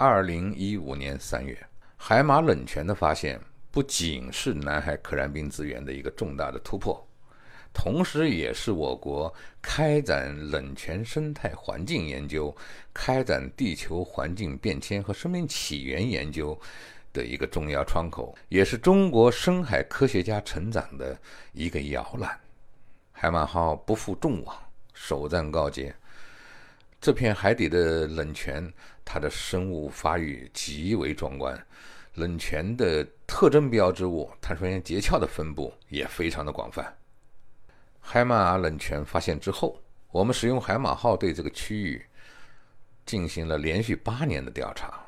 二零一五年三月，海马冷泉的发现不仅是南海可燃冰资源的一个重大的突破，同时也是我国开展冷泉生态环境研究、开展地球环境变迁和生命起源研究的一个重要窗口，也是中国深海科学家成长的一个摇篮。海马号不负众望，首战告捷。这片海底的冷泉，它的生物发育极为壮观，冷泉的特征标志物碳酸盐结壳的分布也非常的广泛。海马冷泉发现之后，我们使用海马号对这个区域进行了连续八年的调查。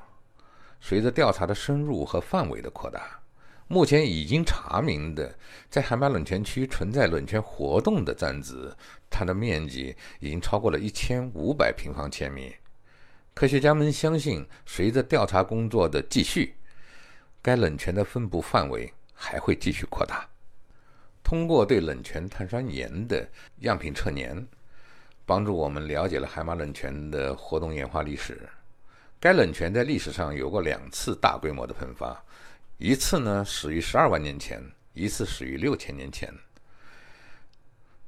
随着调查的深入和范围的扩大，目前已经查明的在海马冷泉区存在冷泉活动的站址，它的面积已经超过了一千五百平方千米。科学家们相信，随着调查工作的继续，该冷泉的分布范围还会继续扩大。通过对冷泉碳酸盐的样品测年，帮助我们了解了海马冷泉的活动演化历史。该冷泉在历史上有过两次大规模的喷发。一次呢始于十二万年前，一次始于六千年前。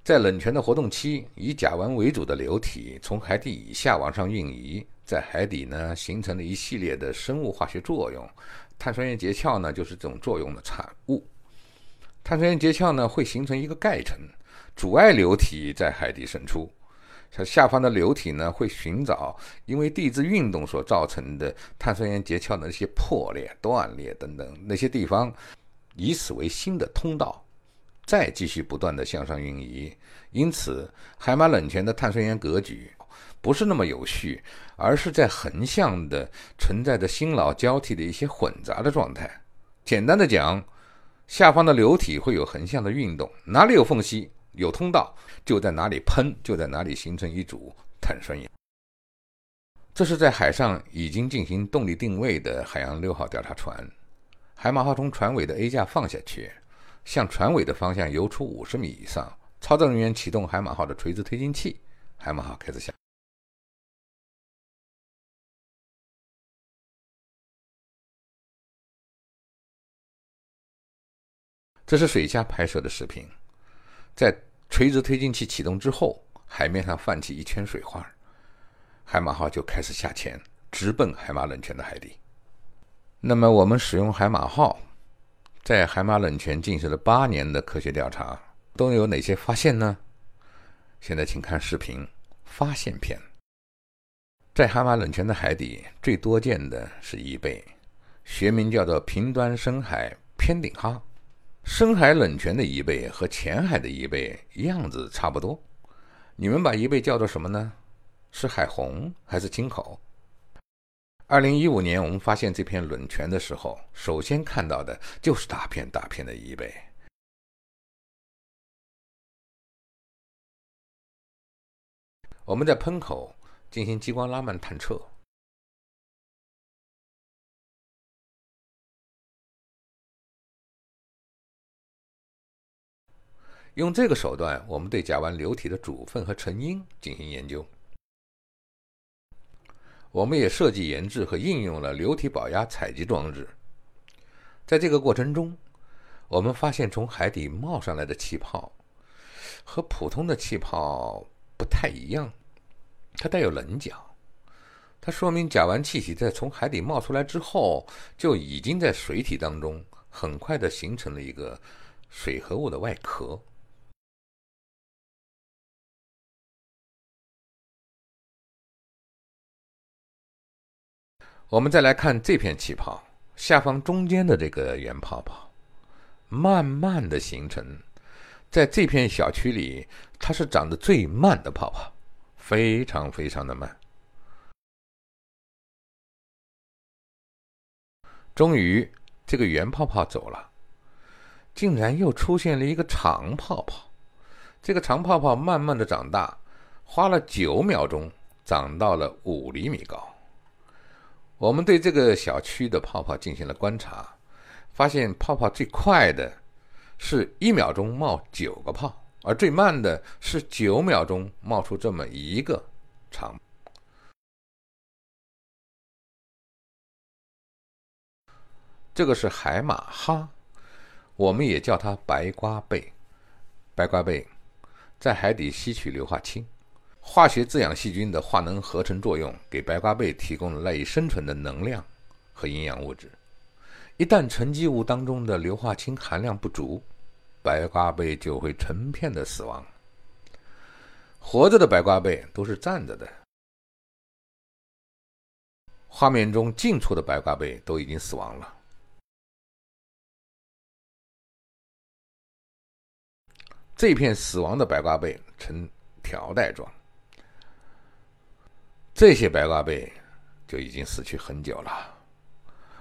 在冷泉的活动期，以甲烷为主的流体从海底以下往上运移，在海底呢形成了一系列的生物化学作用，碳酸盐结壳呢就是这种作用的产物。碳酸盐结壳呢会形成一个盖层，阻碍流体在海底渗出。像下方的流体呢，会寻找因为地质运动所造成的碳酸盐结壳的那些破裂、断裂等等那些地方，以此为新的通道，再继续不断的向上运移。因此，海马冷泉的碳酸盐格局不是那么有序，而是在横向的存在着新老交替的一些混杂的状态。简单的讲，下方的流体会有横向的运动，哪里有缝隙？有通道，就在哪里喷，就在哪里形成一组碳酸盐。这是在海上已经进行动力定位的海洋六号调查船。海马号从船尾的 A 架放下去，向船尾的方向游出五十米以上。操作人员启动海马号的垂直推进器，海马号开始下。这是水下拍摄的视频。在垂直推进器启动之后，海面上泛起一圈水花，海马号就开始下潜，直奔海马冷泉的海底。那么，我们使用海马号在海马冷泉进行了八年的科学调查，都有哪些发现呢？现在请看视频发现篇。在海马冷泉的海底，最多见的是贻贝，学名叫做平端深海偏顶哈。深海冷泉的贻贝和浅海的贻贝样子差不多，你们把贻贝叫做什么呢？是海虹还是青口？二零一五年我们发现这片冷泉的时候，首先看到的就是大片大片的贻贝。我们在喷口进行激光拉曼探测。用这个手段，我们对甲烷流体的组分和成因进行研究。我们也设计研制和应用了流体保压采集装置。在这个过程中，我们发现从海底冒上来的气泡和普通的气泡不太一样，它带有棱角。它说明甲烷气体在从海底冒出来之后，就已经在水体当中很快的形成了一个水合物的外壳。我们再来看这片气泡下方中间的这个圆泡泡，慢慢的形成，在这片小区里，它是长得最慢的泡泡，非常非常的慢。终于，这个圆泡泡走了，竟然又出现了一个长泡泡。这个长泡泡慢慢的长大，花了九秒钟，长到了五厘米高。我们对这个小区的泡泡进行了观察，发现泡泡最快的是一秒钟冒九个泡，而最慢的是九秒钟冒出这么一个长。这个是海马哈，我们也叫它白瓜贝。白瓜贝在海底吸取硫化氢，化学滋养细菌的化能合成作用，给白瓜贝提供了赖以生存的能量和营养物质。一旦沉积物当中的硫化氢含量不足，白瓜贝就会成片的死亡。活着的白瓜贝都是站着的。画面中近处的白瓜贝都已经死亡了。这片死亡的白瓜贝呈条带状，这些白瓜贝就已经死去很久了。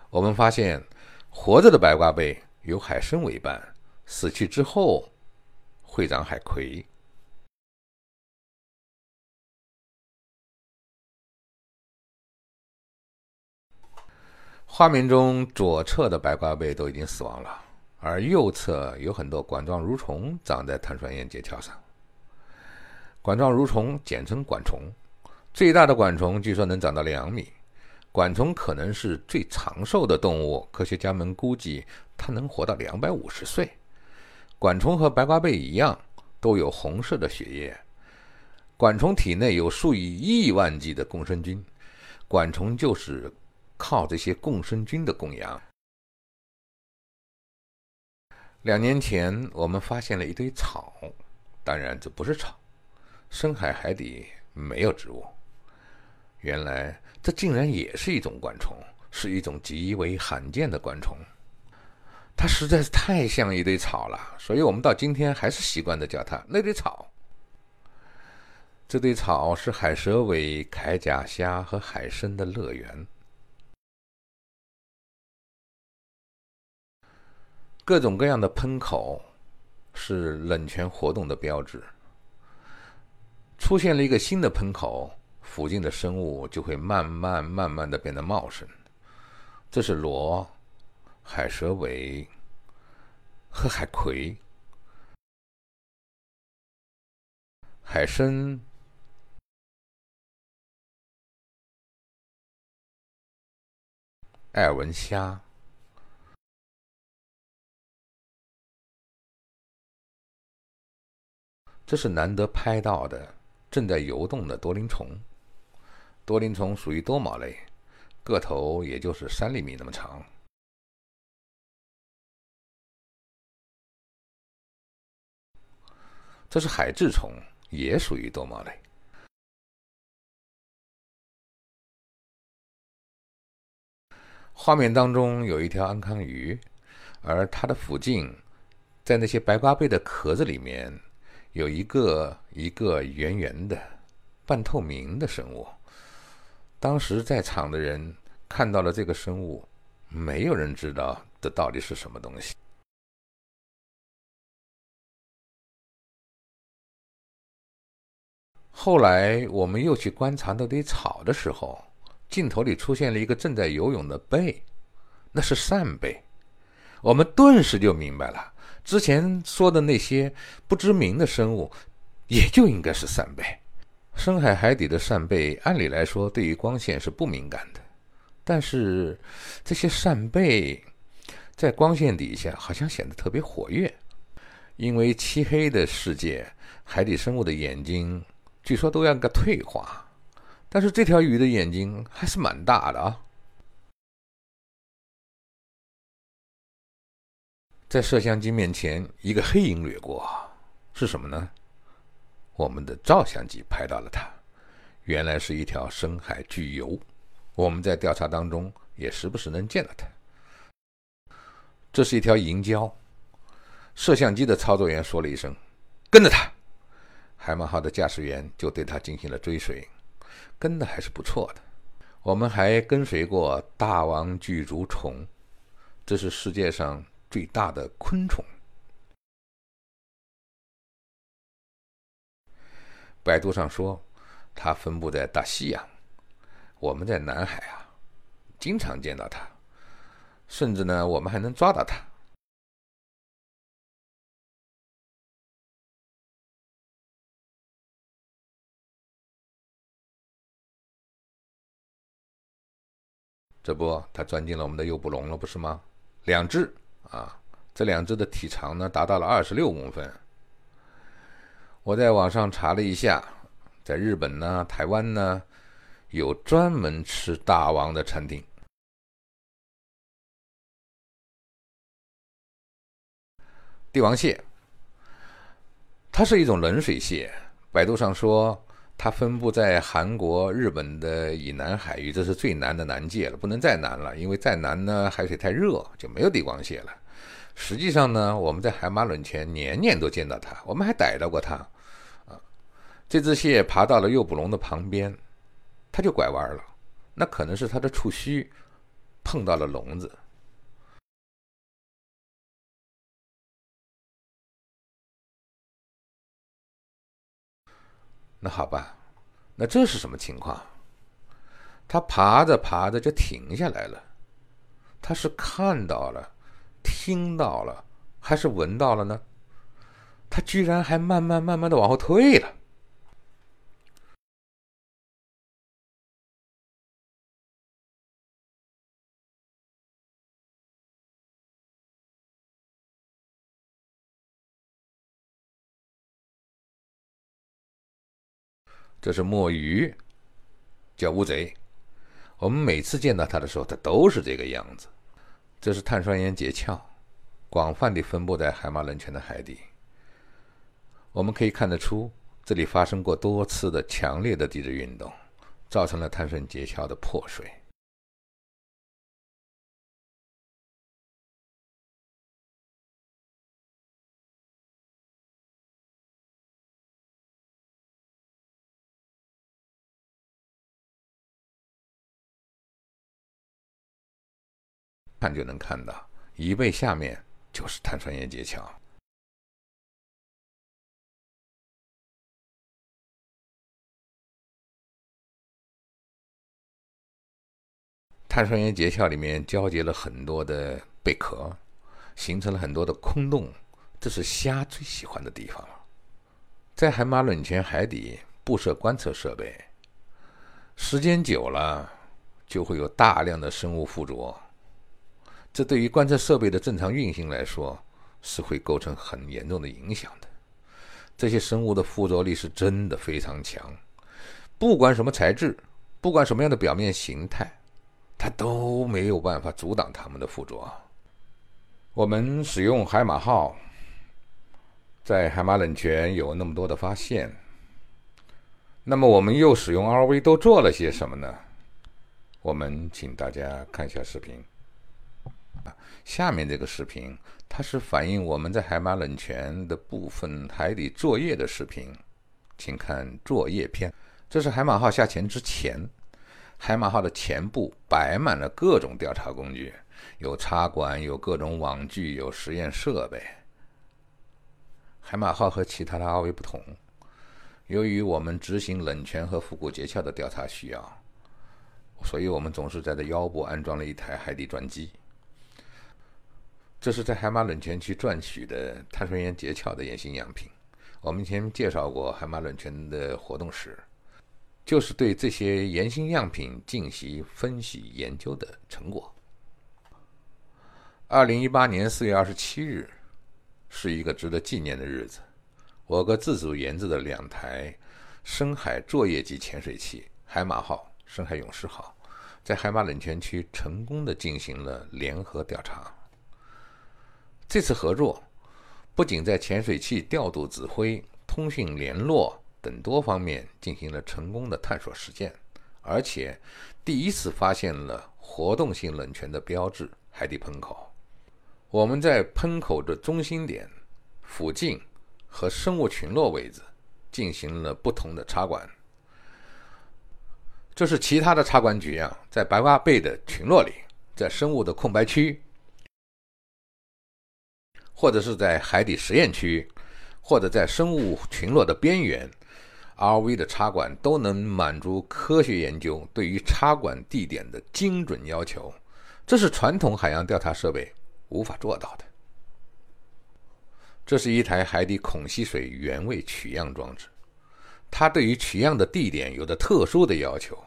我们发现，活着的白瓜贝有海参为伴，死去之后会长海葵。画面中左侧的白瓜贝都已经死亡了。而右侧有很多管状蠕虫长在碳酸盐结条上。管状蠕虫简称管虫，最大的管虫据说能长到两米。管虫可能是最长寿的动物，科学家们估计它能活到两百五十岁。管虫和白瓜贝一样，都有红色的血液。管虫体内有数以亿万计的共生菌，管虫就是靠这些共生菌的供养。两年前，我们发现了一堆草，当然这不是草，深海海底没有植物。原来这竟然也是一种管虫，是一种极为罕见的管虫。它实在是太像一堆草了，所以我们到今天还是习惯的叫它那堆草。这堆草是海蛇尾、铠甲虾和海参的乐园。各种各样的喷口是冷泉活动的标志。出现了一个新的喷口，附近的生物就会慢慢慢慢的变得茂盛。这是螺、海蛇尾和海葵、海参、艾尔文虾。这是难得拍到的正在游动的多鳞虫。多鳞虫属于多毛类，个头也就是三厘米那么长。这是海蛭虫，也属于多毛类。画面当中有一条安康鱼，而它的附近，在那些白瓜贝的壳子里面。有一个一个圆圆的、半透明的生物。当时在场的人看到了这个生物，没有人知道这到底是什么东西。后来我们又去观察那堆草的时候，镜头里出现了一个正在游泳的贝，那是扇贝。我们顿时就明白了。之前说的那些不知名的生物，也就应该是扇贝。深海海底的扇贝，按理来说对于光线是不敏感的，但是这些扇贝在光线底下好像显得特别活跃。因为漆黑的世界，海底生物的眼睛据说都要个退化，但是这条鱼的眼睛还是蛮大的啊。在摄像机面前，一个黑影掠过，是什么呢？我们的照相机拍到了它，原来是一条深海巨游。我们在调查当中也时不时能见到它。这是一条银礁，摄像机的操作员说了一声：“跟着它。”海马号的驾驶员就对它进行了追随，跟的还是不错的。我们还跟随过大王巨足虫，这是世界上。最大的昆虫，百度上说它分布在大西洋，我们在南海啊，经常见到它，甚至呢，我们还能抓到它。这不，它钻进了我们的诱捕笼了，不是吗？两只啊，这两只的体长呢达到了二十六公分。我在网上查了一下，在日本呢、台湾呢，有专门吃大王的餐厅。帝王蟹，它是一种冷水蟹。百度上说，它分布在韩国、日本的以南海域，这是最南的南界了，不能再南了，因为再南呢，海水太热，就没有帝王蟹了。实际上呢，我们在海马冷泉年年都见到它，我们还逮到过它。啊，这只蟹爬到了诱捕笼的旁边，它就拐弯了，那可能是它的触须碰到了笼子。那好吧，那这是什么情况？它爬着爬着就停下来了，它是看到了。听到了还是闻到了呢？他居然还慢慢慢慢的往后退了。这是墨鱼，叫乌贼。我们每次见到它的时候，它都是这个样子。这是碳酸盐结壳，广泛地分布在海马冷泉的海底。我们可以看得出，这里发生过多次的强烈的地质运动，造成了碳酸结壳的破碎。看就能看到，椅背下面就是碳酸盐结壳。碳酸盐结壳里面交结了很多的贝壳，形成了很多的空洞，这是虾最喜欢的地方了。在海马冷泉海底布设观测设备，时间久了就会有大量的生物附着。这对于观测设备的正常运行来说，是会构成很严重的影响的。这些生物的附着力是真的非常强，不管什么材质，不管什么样的表面形态，它都没有办法阻挡它们的附着。我们使用海马号，在海马冷泉有那么多的发现，那么我们又使用 RV 都做了些什么呢？我们请大家看一下视频。下面这个视频，它是反映我们在海马冷泉的部分海底作业的视频，请看作业片。这是海马号下潜之前，海马号的前部摆满了各种调查工具，有插管，有各种网具，有实验设备。海马号和其他的 RV 不同，由于我们执行冷泉和腹股结壳的调查需要，所以我们总是在这腰部安装了一台海底钻机。这是在海马冷泉区钻取的碳酸盐结壳的岩性样品。我们以前介绍过海马冷泉的活动史，就是对这些岩性样品进行分析研究的成果。二零一八年四月二十七日是一个值得纪念的日子，我国自主研制的两台深海作业级潜水器“海马号”“深海勇士号”在海马冷泉区成功的进行了联合调查。这次合作不仅在潜水器调度、指挥、通讯、联络等多方面进行了成功的探索实践，而且第一次发现了活动性冷泉的标志——海底喷口。我们在喷口的中心点附近和生物群落位置进行了不同的插管，这是其他的插管局啊，在白花贝的群落里，在生物的空白区。或者是在海底实验区，或者在生物群落的边缘，RV 的插管都能满足科学研究对于插管地点的精准要求，这是传统海洋调查设备无法做到的。这是一台海底孔吸水原位取样装置，它对于取样的地点有着特殊的要求。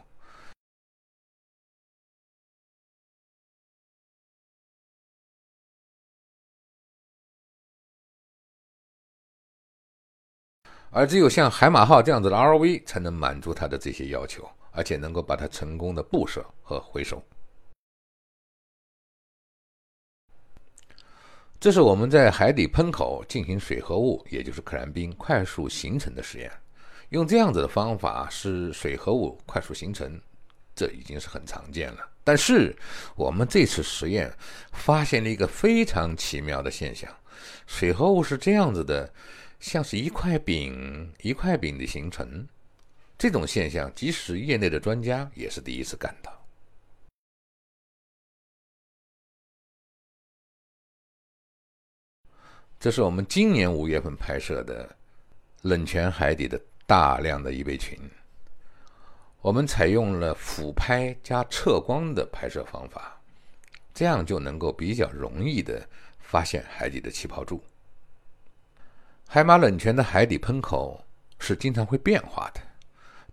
而只有像海马号这样子的 ROV 才能满足它的这些要求，而且能够把它成功的布设和回收。这是我们在海底喷口进行水合物，也就是可燃冰快速形成的实验。用这样子的方法使水合物快速形成，这已经是很常见了。但是我们这次实验发现了一个非常奇妙的现象：水合物是这样子的，像是一块饼一块饼的形成。这种现象，即使业内的专家也是第一次看到。这是我们今年五月份拍摄的冷泉海底的大量的贻贝群。我们采用了俯拍加测光的拍摄方法，这样就能够比较容易的发现海底的气泡柱。海马冷泉的海底喷口是经常会变化的。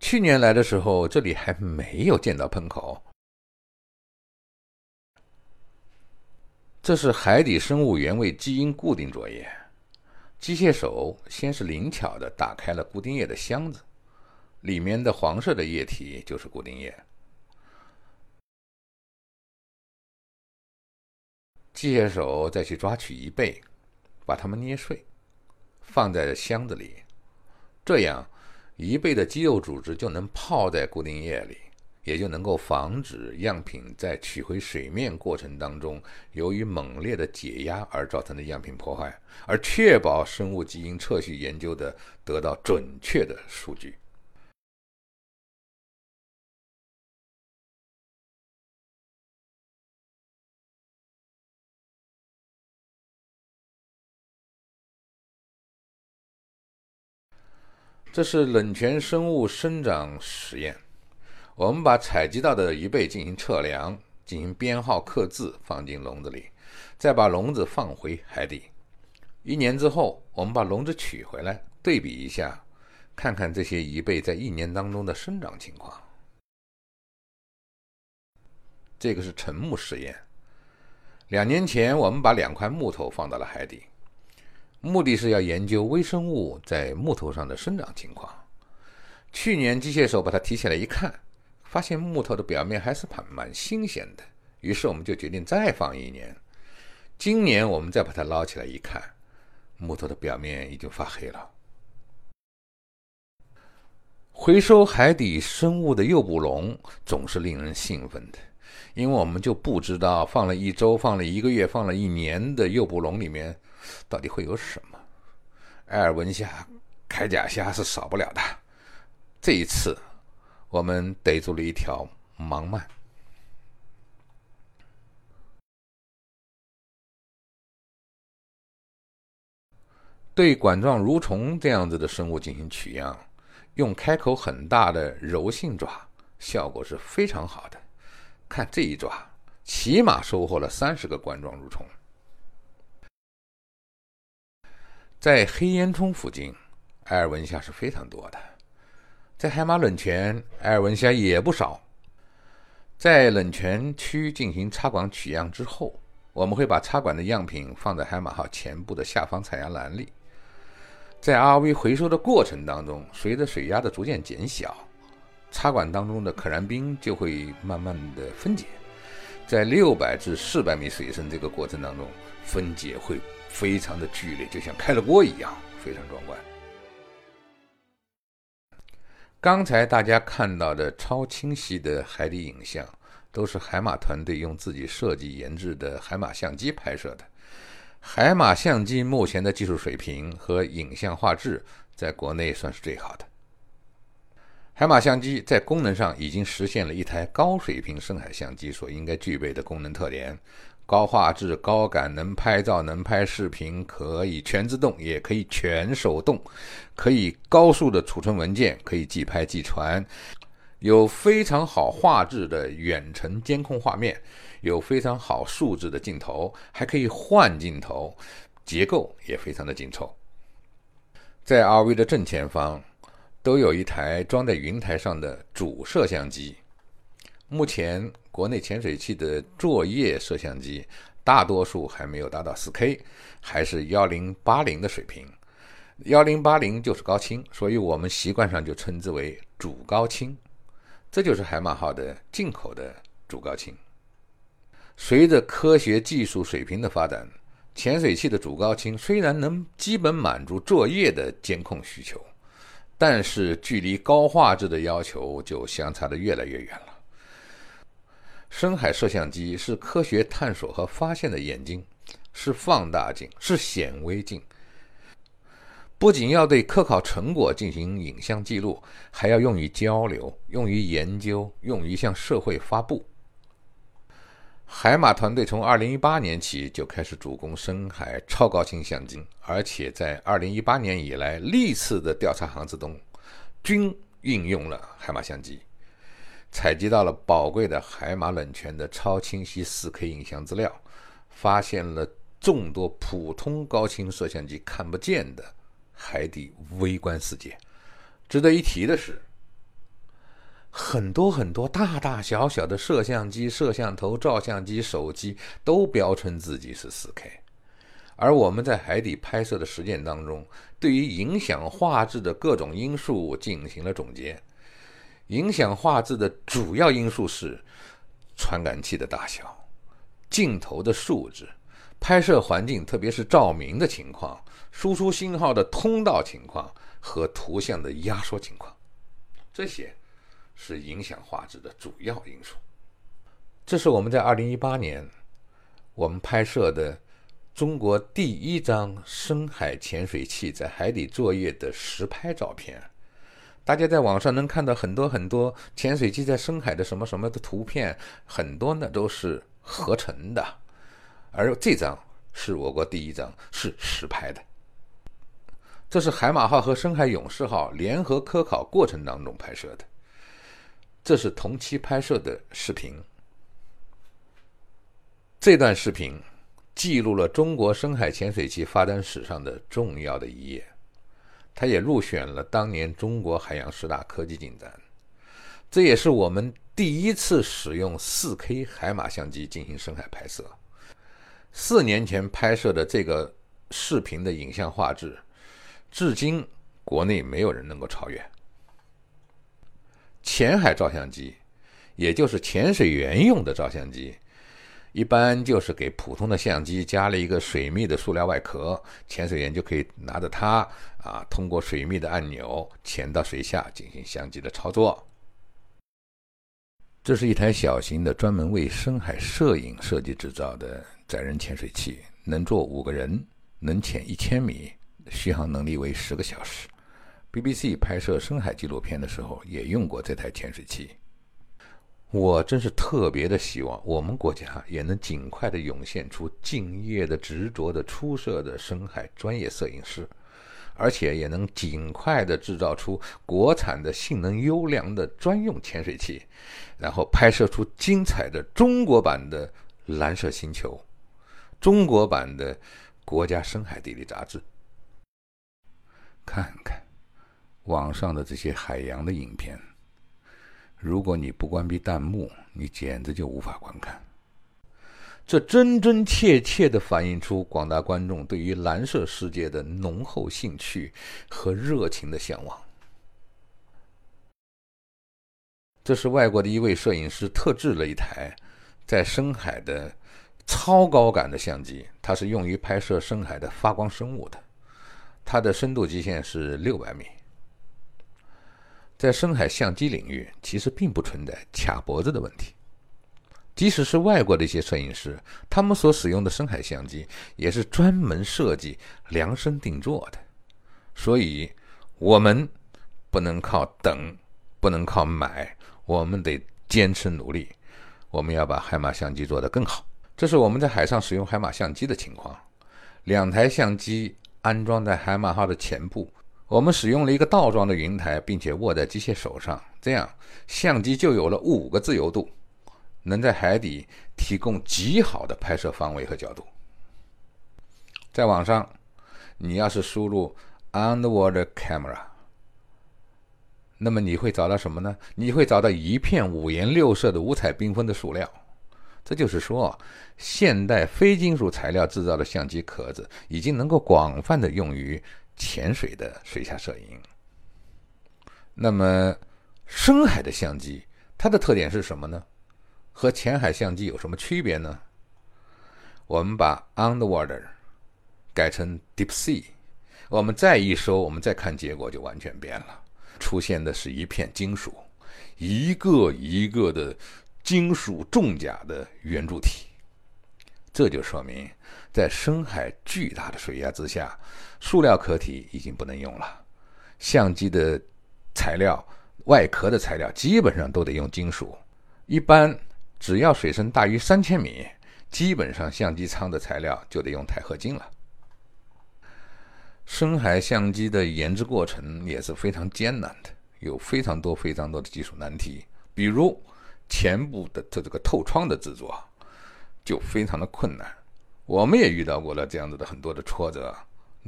去年来的时候，这里还没有见到喷口。这是海底生物原位基因固定作业。机械手先是灵巧地打开了固定液的箱子，里面的黄色的液体就是固定液。机械手再去抓取贻贝，把它们捏碎，放在箱子里，这样一倍的肌肉组织就能泡在固定液里。也就能够防止样品在取回水面过程当中，由于猛烈的解压而造成的样品破坏，而确保生物基因测序研究的得到准确的数据。这是冷泉生物生长实验。我们把采集到的贻贝进行测量，进行编号刻字，放进笼子里，再把笼子放回海底。一年之后，我们把笼子取回来，对比一下，看看这些贻贝在一年当中的生长情况。这个是沉木实验。两年前，我们把两块木头放到了海底，目的是要研究微生物在木头上的生长情况。去年，机械手把它提起来一看。发现木头的表面还是蛮蛮新鲜的，于是我们就决定再放一年。今年我们再把它捞起来一看，木头的表面已经发黑了。回收海底生物的诱捕笼总是令人兴奋的，因为我们就不知道放了一周、放了一个月、放了一年的诱捕笼里面到底会有什么。埃尔文虾、铠甲虾是少不了的，这一次。我们逮住了一条盲鳗。对管状蠕虫这样子的生物进行取样，用开口很大的柔性爪，效果是非常好的。看这一爪，起码收获了三十个管状蠕虫。在黑烟囱附近，埃尔文虾是非常多的。在海马冷泉，埃尔文虾也不少。在冷泉区进行插管取样之后，我们会把插管的样品放在海马号前部的下方采样栏里。在 RV 回收的过程当中，随着水压的逐渐减小，插管当中的可燃冰就会慢慢的分解。在六百至四百米水深这个过程当中，分解会非常的剧烈，就像开了锅一样，非常壮观。刚才大家看到的超清晰的海底影像，都是海马团队用自己设计研制的海马相机拍摄的。海马相机目前的技术水平和影像画质，在国内算是最好的。海马相机在功能上已经实现了一台高水平深海相机所应该具备的功能特点。高画质、高感，能拍照、能拍视频，可以全自动，也可以全手动，可以高速的储存文件，可以即拍即传，有非常好画质的远程监控画面，有非常好素质的镜头，还可以换镜头，结构也非常的紧凑。在 RV 的正前方，都有一台装在云台上的主摄像机。目前，国内潜水器的作业摄像机大多数还没有达到 4K，还是1080的水平。幺零八零就是高清，所以我们习惯上就称之为主高清。这就是海马号的进口的主高清。随着科学技术水平的发展，潜水器的主高清虽然能基本满足作业的监控需求，但是距离高画质的要求就相差的越来越远了。深海摄像机是科学探索和发现的眼睛，是放大镜，是显微镜。不仅要对科考成果进行影像记录，还要用于交流、用于研究、用于向社会发布。海马团队从2018年起就开始主攻深海超高清相机，而且在2018年以来历次的调查航次中，均运用了海马相机，采集到了宝贵的海马冷泉的超清晰 4K 影像资料，发现了众多普通高清摄像机看不见的。海底微观世界，值得一提的是，很多很多大大小小的摄像机、摄像头、照相机、手机都标称自己是 4K，而我们在海底拍摄的实践当中，对于影响画质的各种因素进行了总结。影响画质的主要因素是传感器的大小、镜头的素质、拍摄环境，特别是照明的情况。输出信号的通道情况和图像的压缩情况，这些是影响画质的主要因素。这是我们在二零一八年我们拍摄的中国第一张深海潜水器在海底作业的实拍照片。大家在网上能看到很多很多潜水器在深海的什么什么的图片，很多呢都是合成的，而这张是我国第一张是实拍的。这是海马号和深海勇士号联合科考过程当中拍摄的，这是同期拍摄的视频。这段视频记录了中国深海潜水器发展史上的重要的一页，它也入选了当年中国海洋十大科技进展。这也是我们第一次使用 4K 海马相机进行深海拍摄。四年前拍摄的这个视频的影像画质。至今，国内没有人能够超越。潜海照相机，也就是潜水员用的照相机，一般就是给普通的相机加了一个水密的塑料外壳，潜水员就可以拿着它啊，通过水密的按钮潜到水下进行相机的操作。这是一台小型的、专门为深海摄影设计制造的载人潜水器，能坐五个人，能潜一千米。续航能力为十个小时。BBC 拍摄深海纪录片的时候也用过这台潜水器。我真是特别的希望我们国家也能尽快的涌现出敬业的、执着的、出色的深海专业摄影师，而且也能尽快的制造出国产的性能优良的专用潜水器，然后拍摄出精彩的中国版的《蓝色星球》、中国版的《国家深海地理》杂志。看看网上的这些海洋的影片，如果你不关闭弹幕，你简直就无法观看。这真真切切地反映出广大观众对于蓝色世界的浓厚兴趣和热情的向往。这是外国的一位摄影师特制了一台在深海的超高感的相机，它是用于拍摄深海的发光生物的。它的深度极限是六百米。在深海相机领域，其实并不存在卡脖子的问题。即使是外国的一些摄影师，他们所使用的深海相机也是专门设计、量身定做的。所以，我们不能靠等，不能靠买，我们得坚持努力。我们要把海马相机做得更好。这是我们在海上使用海马相机的情况。两台相机。安装在海马号的前部，我们使用了一个倒装的云台，并且握在机械手上，这样相机就有了五个自由度，能在海底提供极好的拍摄方位和角度。在网上，你要是输入 underwater camera，那么你会找到什么呢？你会找到一片五颜六色的、五彩缤纷的塑料。这就是说，现代非金属材料制造的相机壳子已经能够广泛的用于潜水的水下摄影。那么，深海的相机它的特点是什么呢？和浅海相机有什么区别呢？我们把 underwater 改成 deep sea，我们再一收，我们再看结果就完全变了，出现的是一片金属，一个一个的金属重甲的圆柱体。这就说明，在深海巨大的水压之下，塑料壳体已经不能用了，相机的材料、外壳的材料基本上都得用金属。一般只要水深大于三千米，基本上相机舱的材料就得用钛合金了。深海相机的研制过程也是非常艰难的，有非常多非常多的技术难题，比如前部的这这个透窗的制作。就非常的困难，我们也遇到过了这样子的很多的挫折。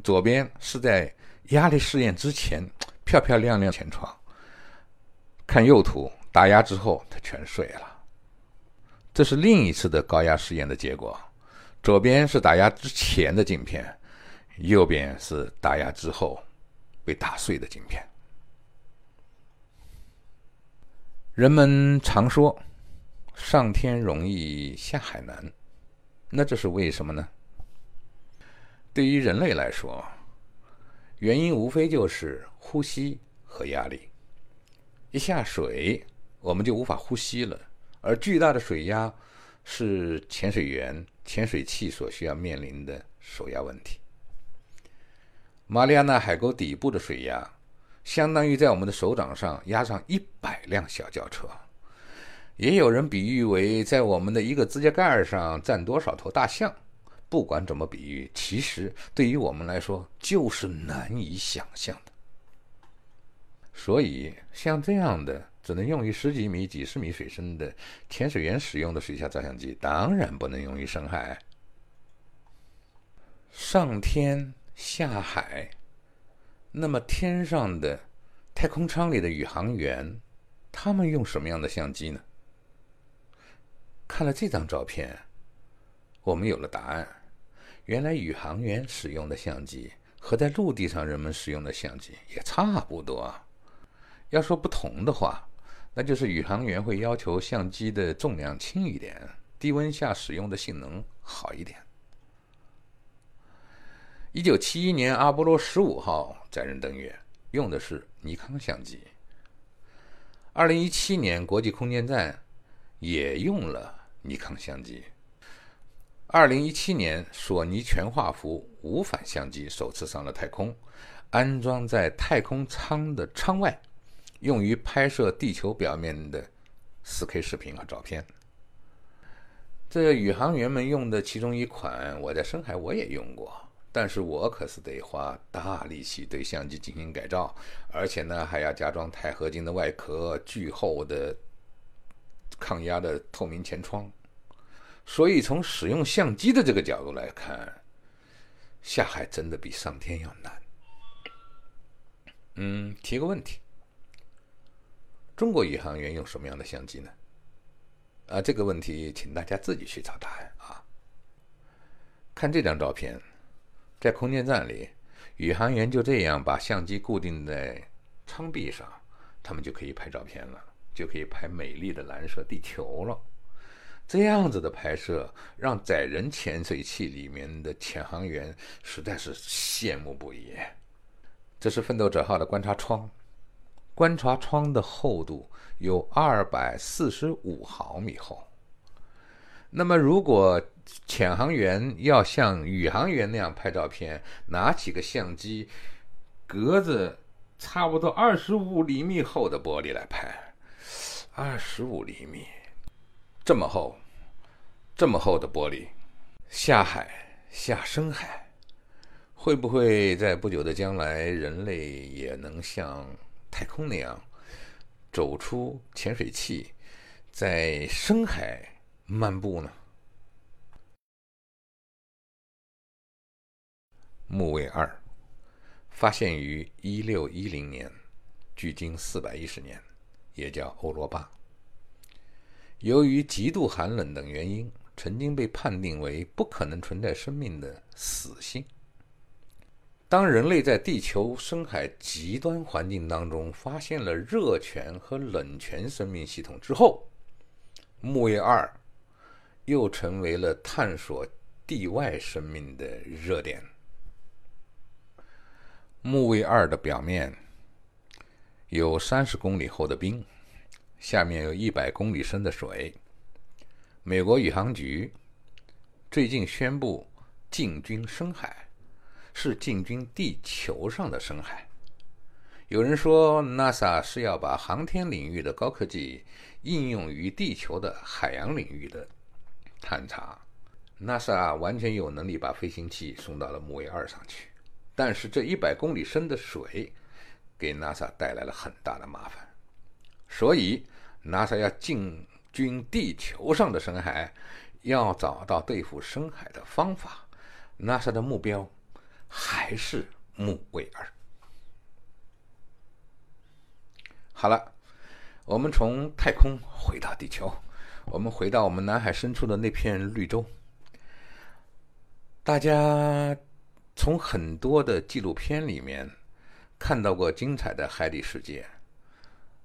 左边是在压力试验之前漂漂亮亮前窗，看右图打压之后它全碎了。这是另一次的高压试验的结果。左边是打压之前的镜片，右边是打压之后被打碎的镜片。人们常说。上天容易下海难，那这是为什么呢？对于人类来说，原因无非就是呼吸和压力。一下水，我们就无法呼吸了，而巨大的水压是潜水员、潜水器所需要面临的首要问题。马里亚纳海沟底部的水压，相当于在我们的手掌上压上一百辆小轿车。也有人比喻为在我们的一个指甲盖上站多少头大象。不管怎么比喻，其实对于我们来说就是难以想象的。所以，像这样的只能用于十几米、几十米水深的潜水员使用的水下照相机，当然不能用于深海。上天下海，那么天上的太空舱里的宇航员，他们用什么样的相机呢？看了这张照片，我们有了答案。原来宇航员使用的相机和在陆地上人们使用的相机也差不多。要说不同的话，那就是宇航员会要求相机的重量轻一点，低温下使用的性能好一点。一九七一年，阿波罗十五号载人登月，用的是尼康相机。二零一七年，国际空间站。也用了尼康相机。二零一七年，索尼全画幅无反相机首次上了太空，安装在太空舱的舱外，用于拍摄地球表面的 4K 视频和照片。这宇航员们用的其中一款，我在深海我也用过，但是我可是得花大力气对相机进行改造，而且呢还要加装钛合金的外壳，巨厚的。抗压的透明前窗，所以从使用相机的这个角度来看，下海真的比上天要难。嗯，提个问题：中国宇航员用什么样的相机呢？啊，这个问题请大家自己去找答案啊。看这张照片，在空间站里，宇航员就这样把相机固定在舱壁上，他们就可以拍照片了。就可以拍美丽的蓝色地球了。这样子的拍摄让载人潜水器里面的潜航员实在是羡慕不已。这是奋斗者号的观察窗，观察窗的厚度有二百四十五毫米厚。那么，如果潜航员要像宇航员那样拍照片，拿起个相机，隔着差不多二十五厘米厚的玻璃来拍。二十五厘米，这么厚，这么厚的玻璃，下海下深海，会不会在不久的将来，人类也能像太空那样，走出潜水器，在深海漫步呢？木卫二，发现于一六一零年，距今四百一十年。也叫欧罗巴。由于极度寒冷等原因，曾经被判定为不可能存在生命的死星。当人类在地球深海极端环境当中发现了热泉和冷泉生命系统之后，木卫二又成为了探索地外生命的热点。木卫二的表面有三十公里厚的冰，下面有一百公里深的水。美国宇航局最近宣布进军深海。是进军地球上的深海。有人说，NASA 是要把航天领域的高科技应用于地球的海洋领域的探查。NASA 完全有能力把飞行器送到了木卫二上去，但是这一百公里深的水给 NASA 带来了很大的麻烦。所以，NASA 要进军地球上的深海，要找到对付深海的方法。NASA 的目标。还是木卫二。好了，我们从太空回到地球，我们回到我们南海深处的那片绿洲。大家从很多的纪录片里面看到过精彩的海底世界，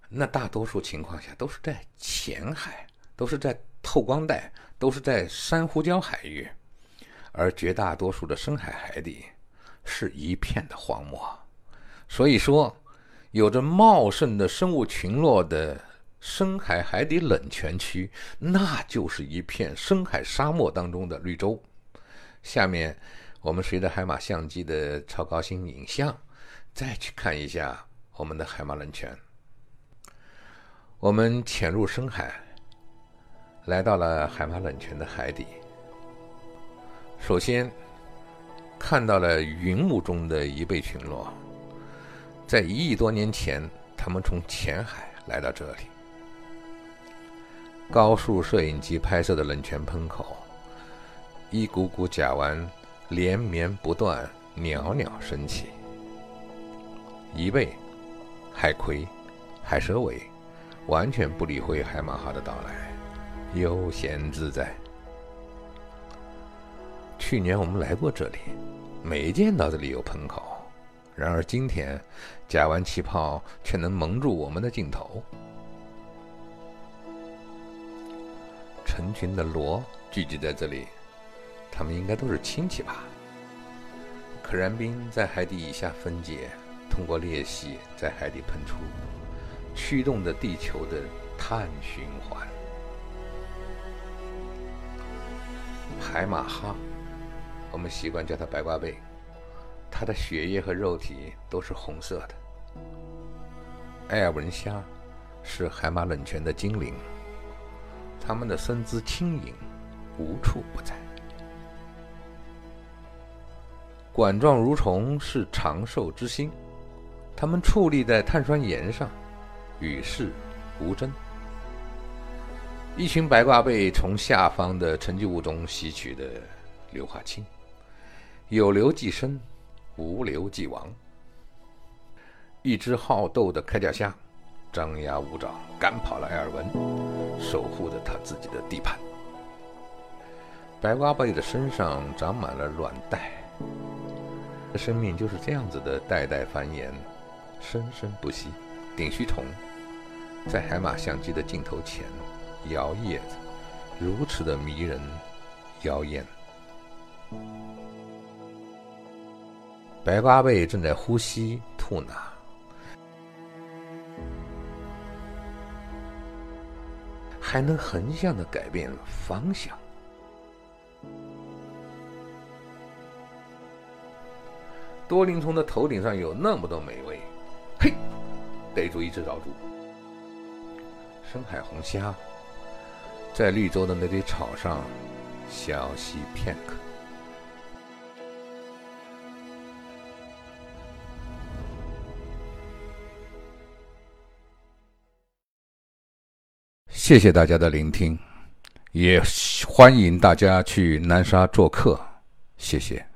那大多数情况下都是在浅海，都是在透光带，都是在珊瑚礁海域，而绝大多数的深海海底。是一片的荒漠，所以说，有着茂盛的生物群落的深海海底冷泉区，那就是一片深海沙漠当中的绿洲。下面，我们随着海马相机的超高清影像，再去看一下我们的海马冷泉。我们潜入深海，来到了海马冷泉的海底。首先。看到了云雾中的贻贝群落，在一亿多年前，他们从浅海来到这里。高速摄影机拍摄的冷泉喷口，一股股甲烷连绵不断，袅袅升起。贻贝、海葵、海蛇尾完全不理会海马号的到来，悠闲自在。去年我们来过这里。没见到这里有喷口，然而今天，甲烷气泡却能蒙住我们的镜头。成群的螺聚集在这里，它们应该都是亲戚吧？可燃冰在海底以下分解，通过裂隙在海底喷出，驱动着地球的碳循环。海马哈。我们习惯叫它白瓜贝，它的血液和肉体都是红色的。艾尔文虾是海马冷泉的精灵，它们的身姿轻盈，无处不在。管状蠕虫是长寿之星，它们矗立在碳酸盐上，与世无争。一群白瓜贝从下方的沉积物中吸取的硫化氢。有硫即生，无硫即亡。一只好斗的开甲虾，张牙舞爪赶跑了埃尔文，守护着他自己的地盘。白瓜贝的身上长满了卵带，生命就是这样子的，代代繁衍，生生不息。顶须虫在海马相机的镜头前摇曳着，如此的迷人妖艳。白八贝正在呼吸吐纳，还能横向的改变方向。多鳞虫的头顶上有那么多美味，嘿，逮住一只绕住。深海红虾在绿洲的那堆草上小息片刻。谢谢大家的聆听，也欢迎大家去南沙做客，谢谢。